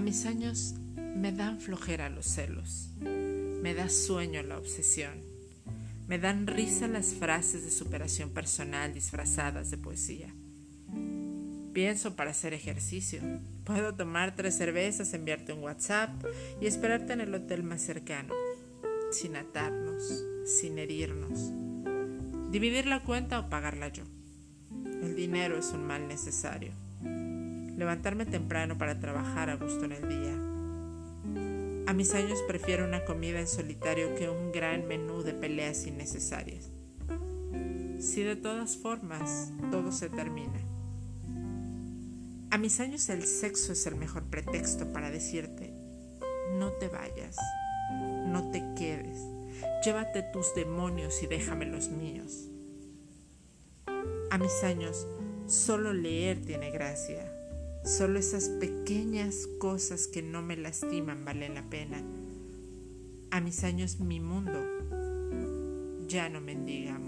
mis años me dan flojera los celos, me da sueño la obsesión, me dan risa las frases de superación personal disfrazadas de poesía. Pienso para hacer ejercicio. Puedo tomar tres cervezas, enviarte un WhatsApp y esperarte en el hotel más cercano, sin atarnos, sin herirnos. Dividir la cuenta o pagarla yo. El dinero es un mal necesario. Levantarme temprano para trabajar a gusto en el día. A mis años prefiero una comida en solitario que un gran menú de peleas innecesarias. Si de todas formas todo se termina. A mis años el sexo es el mejor pretexto para decirte, no te vayas, no te quedes, llévate tus demonios y déjame los míos. A mis años solo leer tiene gracia, solo esas pequeñas cosas que no me lastiman valen la pena. A mis años mi mundo ya no mendiga.